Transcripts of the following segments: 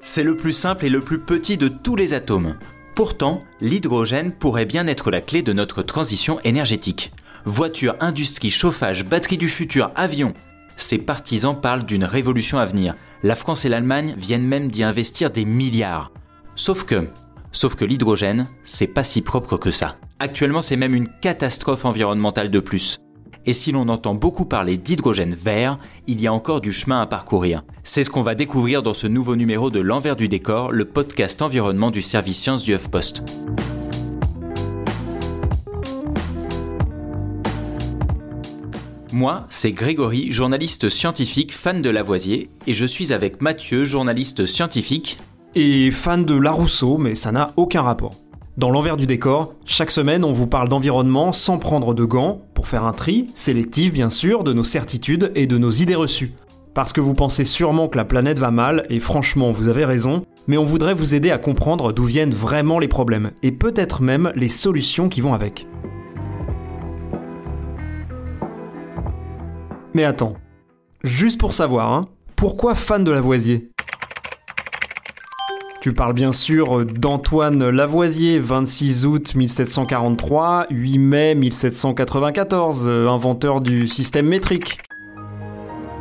C'est le plus simple et le plus petit de tous les atomes. Pourtant, l'hydrogène pourrait bien être la clé de notre transition énergétique. Voitures, industrie, chauffage, batterie du futur, avions. Ses partisans parlent d'une révolution à venir. La France et l'Allemagne viennent même d'y investir des milliards. Sauf que, sauf que l'hydrogène, c'est pas si propre que ça. Actuellement, c'est même une catastrophe environnementale de plus. Et si l'on entend beaucoup parler d'hydrogène vert, il y a encore du chemin à parcourir. C'est ce qu'on va découvrir dans ce nouveau numéro de L'envers du décor, le podcast environnement du service sciences du HuffPost. Moi, c'est Grégory, journaliste scientifique, fan de Lavoisier, et je suis avec Mathieu, journaliste scientifique. Et fan de Larousseau, mais ça n'a aucun rapport. Dans l'envers du décor, chaque semaine on vous parle d'environnement sans prendre de gants, pour faire un tri, sélectif bien sûr, de nos certitudes et de nos idées reçues. Parce que vous pensez sûrement que la planète va mal, et franchement vous avez raison, mais on voudrait vous aider à comprendre d'où viennent vraiment les problèmes, et peut-être même les solutions qui vont avec. Mais attends, juste pour savoir, hein, pourquoi fan de Lavoisier? Tu parles bien sûr d'Antoine Lavoisier, 26 août 1743, 8 mai 1794, euh, inventeur du système métrique.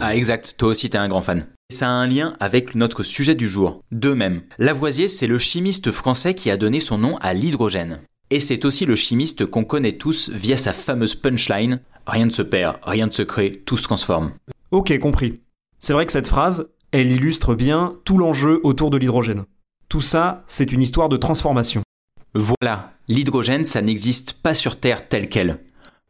Ah exact, toi aussi t'es un grand fan. Ça a un lien avec notre sujet du jour. De même, Lavoisier, c'est le chimiste français qui a donné son nom à l'hydrogène. Et c'est aussi le chimiste qu'on connaît tous via sa fameuse punchline Rien ne se perd, rien ne se crée, tout se transforme. Ok, compris. C'est vrai que cette phrase, elle illustre bien tout l'enjeu autour de l'hydrogène. Tout ça, c'est une histoire de transformation. Voilà, l'hydrogène, ça n'existe pas sur Terre tel quel.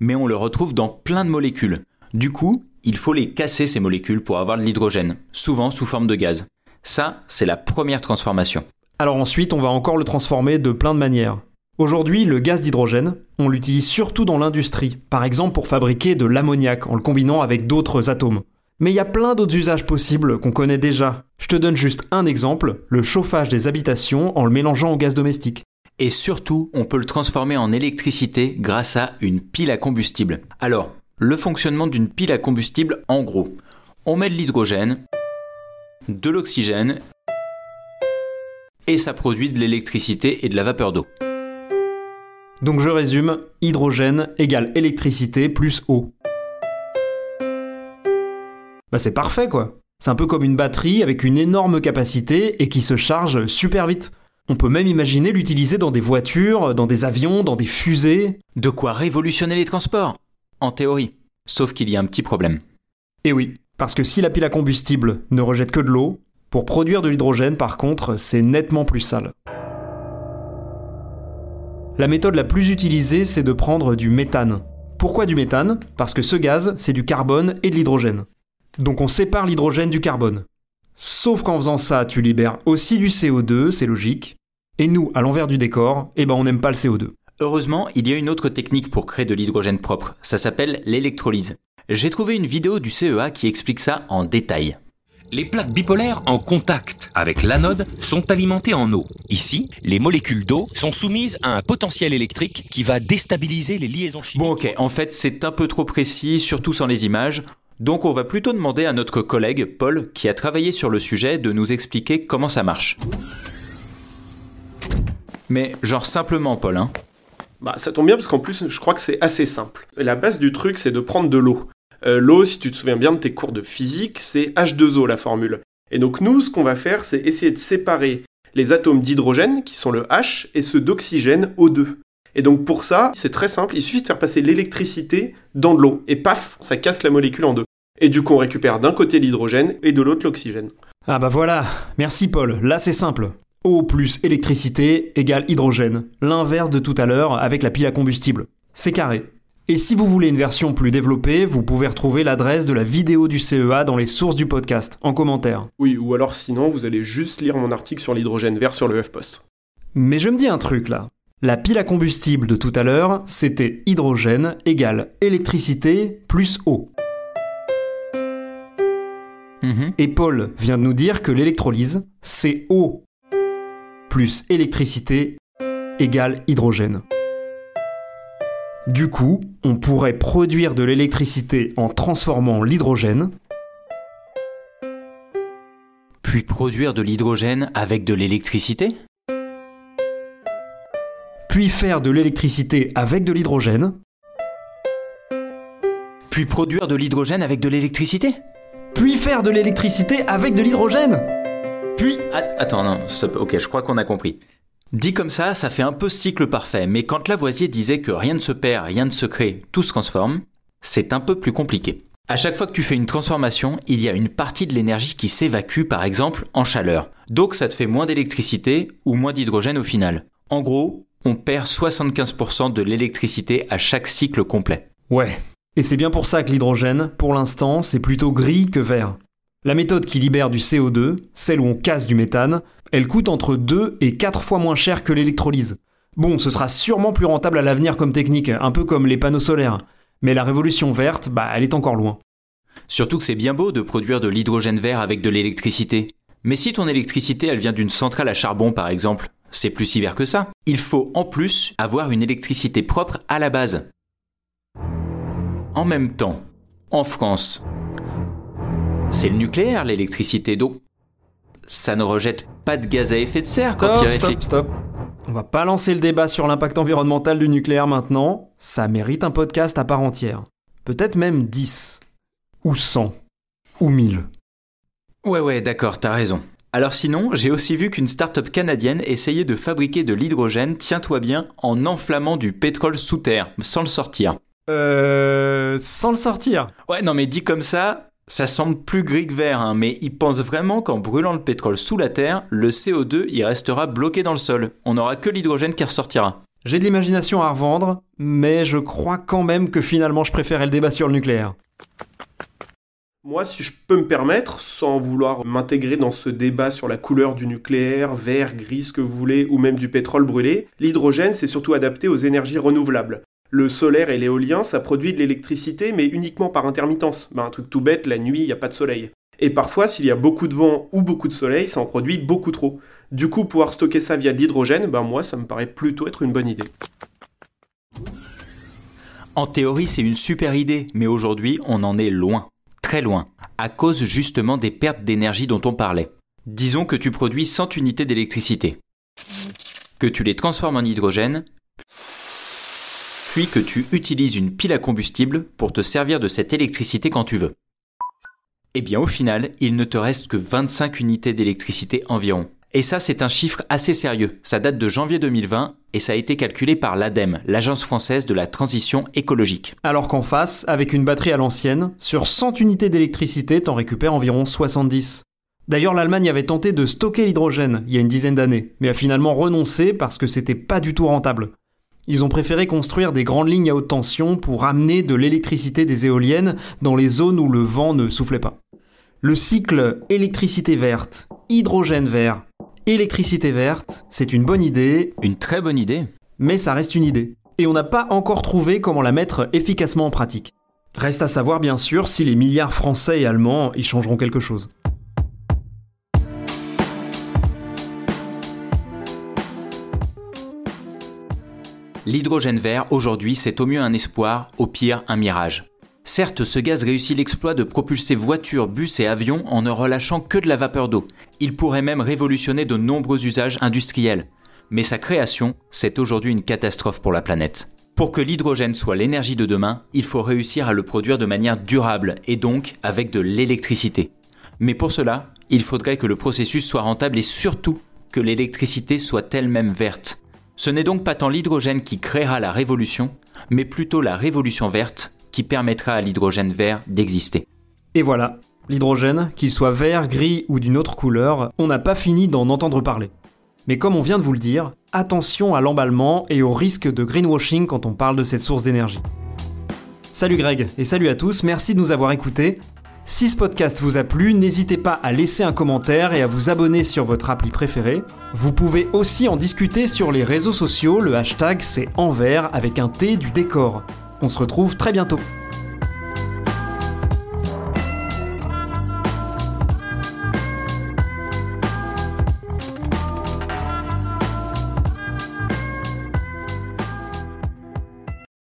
Mais on le retrouve dans plein de molécules. Du coup, il faut les casser ces molécules pour avoir de l'hydrogène, souvent sous forme de gaz. Ça, c'est la première transformation. Alors ensuite, on va encore le transformer de plein de manières. Aujourd'hui, le gaz d'hydrogène, on l'utilise surtout dans l'industrie, par exemple pour fabriquer de l'ammoniac en le combinant avec d'autres atomes. Mais il y a plein d'autres usages possibles qu'on connaît déjà. Je te donne juste un exemple, le chauffage des habitations en le mélangeant au gaz domestique. Et surtout, on peut le transformer en électricité grâce à une pile à combustible. Alors, le fonctionnement d'une pile à combustible, en gros, on met de l'hydrogène, de l'oxygène, et ça produit de l'électricité et de la vapeur d'eau. Donc je résume, hydrogène égale électricité plus eau. Bah c'est parfait quoi. C'est un peu comme une batterie avec une énorme capacité et qui se charge super vite. On peut même imaginer l'utiliser dans des voitures, dans des avions, dans des fusées. De quoi révolutionner les transports En théorie. Sauf qu'il y a un petit problème. Et oui, parce que si la pile à combustible ne rejette que de l'eau, pour produire de l'hydrogène par contre, c'est nettement plus sale. La méthode la plus utilisée, c'est de prendre du méthane. Pourquoi du méthane? Parce que ce gaz, c'est du carbone et de l'hydrogène. Donc on sépare l'hydrogène du carbone. Sauf qu'en faisant ça, tu libères aussi du CO2, c'est logique. Et nous, à l'envers du décor, eh ben on n'aime pas le CO2. Heureusement, il y a une autre technique pour créer de l'hydrogène propre. Ça s'appelle l'électrolyse. J'ai trouvé une vidéo du CEA qui explique ça en détail. Les plaques bipolaires en contact avec l'anode sont alimentées en eau. Ici, les molécules d'eau sont soumises à un potentiel électrique qui va déstabiliser les liaisons chimiques. Bon ok, en fait c'est un peu trop précis, surtout sans les images. Donc on va plutôt demander à notre collègue Paul, qui a travaillé sur le sujet, de nous expliquer comment ça marche. Mais genre simplement Paul, hein Bah ça tombe bien parce qu'en plus je crois que c'est assez simple. La base du truc c'est de prendre de l'eau. Euh, L'eau, si tu te souviens bien de tes cours de physique, c'est H2O la formule. Et donc nous, ce qu'on va faire, c'est essayer de séparer les atomes d'hydrogène, qui sont le H, et ceux d'oxygène, O2. Et donc pour ça, c'est très simple, il suffit de faire passer l'électricité dans de l'eau, et paf, ça casse la molécule en deux. Et du coup, on récupère d'un côté l'hydrogène et de l'autre l'oxygène. Ah bah voilà, merci Paul, là c'est simple. Eau plus électricité égale hydrogène, l'inverse de tout à l'heure avec la pile à combustible. C'est carré. Et si vous voulez une version plus développée, vous pouvez retrouver l'adresse de la vidéo du CEA dans les sources du podcast, en commentaire. Oui, ou alors sinon, vous allez juste lire mon article sur l'hydrogène vert sur le HuffPost. Mais je me dis un truc là. La pile à combustible de tout à l'heure, c'était hydrogène égale électricité plus eau. Mhm. Et Paul vient de nous dire que l'électrolyse, c'est eau plus électricité égale hydrogène. Du coup, on pourrait produire de l'électricité en transformant l'hydrogène, Puis produire de l'hydrogène avec de l'électricité? Puis faire de l'électricité avec de l'hydrogène, Puis produire de l'hydrogène avec de l'électricité? Puis faire de l'électricité avec de l'hydrogène. Puis... Att- Attends, non, stop, ok, je crois qu'on a compris. Dit comme ça, ça fait un peu cycle parfait, mais quand Lavoisier disait que rien ne se perd, rien ne se crée, tout se transforme, c'est un peu plus compliqué. À chaque fois que tu fais une transformation, il y a une partie de l'énergie qui s'évacue, par exemple, en chaleur. Donc ça te fait moins d'électricité ou moins d'hydrogène au final. En gros, on perd 75% de l'électricité à chaque cycle complet. Ouais. Et c'est bien pour ça que l'hydrogène, pour l'instant, c'est plutôt gris que vert. La méthode qui libère du CO2, celle où on casse du méthane, elle coûte entre 2 et 4 fois moins cher que l'électrolyse. Bon, ce sera sûrement plus rentable à l'avenir comme technique, un peu comme les panneaux solaires. Mais la révolution verte, bah, elle est encore loin. Surtout que c'est bien beau de produire de l'hydrogène vert avec de l'électricité. Mais si ton électricité elle vient d'une centrale à charbon par exemple, c'est plus si que ça. Il faut en plus avoir une électricité propre à la base. En même temps, en France, c'est le nucléaire l'électricité, donc ça ne rejette pas de gaz à effet de serre quand il Stop, stop, stop. On va pas lancer le débat sur l'impact environnemental du nucléaire maintenant, ça mérite un podcast à part entière. Peut-être même 10. Ou 100. Ou 1000. Ouais ouais d'accord, t'as raison. Alors sinon, j'ai aussi vu qu'une start-up canadienne essayait de fabriquer de l'hydrogène, tiens-toi bien, en enflammant du pétrole sous terre, sans le sortir. Euh... Sans le sortir. Ouais, non, mais dit comme ça, ça semble plus gris que vert, hein, mais ils pensent vraiment qu'en brûlant le pétrole sous la terre, le CO2 il restera bloqué dans le sol. On n'aura que l'hydrogène qui ressortira. J'ai de l'imagination à revendre, mais je crois quand même que finalement je préférais le débat sur le nucléaire. Moi, si je peux me permettre, sans vouloir m'intégrer dans ce débat sur la couleur du nucléaire, vert, gris, ce que vous voulez, ou même du pétrole brûlé, l'hydrogène, c'est surtout adapté aux énergies renouvelables. Le solaire et l'éolien, ça produit de l'électricité, mais uniquement par intermittence. Ben, un truc tout bête, la nuit, il n'y a pas de soleil. Et parfois, s'il y a beaucoup de vent ou beaucoup de soleil, ça en produit beaucoup trop. Du coup, pouvoir stocker ça via de l'hydrogène, ben moi, ça me paraît plutôt être une bonne idée. En théorie, c'est une super idée, mais aujourd'hui, on en est loin. Très loin. À cause justement des pertes d'énergie dont on parlait. Disons que tu produis 100 unités d'électricité. Que tu les transformes en hydrogène, que tu utilises une pile à combustible pour te servir de cette électricité quand tu veux. Eh bien au final, il ne te reste que 25 unités d'électricité environ. Et ça, c'est un chiffre assez sérieux. Ça date de janvier 2020 et ça a été calculé par l'ADEME, l'Agence française de la transition écologique. Alors qu'en face, avec une batterie à l'ancienne, sur 100 unités d'électricité, t'en récupères environ 70. D'ailleurs, l'Allemagne avait tenté de stocker l'hydrogène il y a une dizaine d'années, mais a finalement renoncé parce que c'était pas du tout rentable. Ils ont préféré construire des grandes lignes à haute tension pour amener de l'électricité des éoliennes dans les zones où le vent ne soufflait pas. Le cycle électricité verte, hydrogène vert, électricité verte, c'est une bonne idée, Une très bonne idée. mais ça reste une idée. Et on n'a pas encore trouvé comment la mettre efficacement en pratique. Reste à savoir bien sûr si les milliards français et allemands y changeront quelque chose. L'hydrogène vert, aujourd'hui, c'est au mieux un espoir, au pire un mirage. Certes, ce gaz réussit l'exploit de propulser voitures, bus et avions en ne relâchant que de la vapeur d'eau. Il pourrait même révolutionner de nombreux usages industriels. Mais sa création, c'est aujourd'hui une catastrophe pour la planète. Pour que l'hydrogène soit l'énergie de demain, il faut réussir à le produire de manière durable et donc avec de l'électricité. Mais pour cela, il faudrait que le processus soit rentable et surtout que l'électricité soit elle-même verte. Ce n'est donc pas tant l'hydrogène qui créera la révolution, mais plutôt la révolution verte qui permettra à l'hydrogène vert d'exister. Et voilà, L'hydrogène, qu'il soit vert, gris ou d'une autre couleur, on n'a pas fini d'en entendre parler. Mais comme on vient de vous le dire, attention à l'emballement et au risque de greenwashing quand on parle de cette source d'énergie. Salut Greg et salut à tous, merci de nous avoir écoutés. Si ce podcast vous a plu, n'hésitez pas à laisser un commentaire et à vous abonner sur votre appli préférée. Vous pouvez aussi en discuter sur les réseaux sociaux, le hashtag c'est envers avec un T du décor. On se retrouve très bientôt.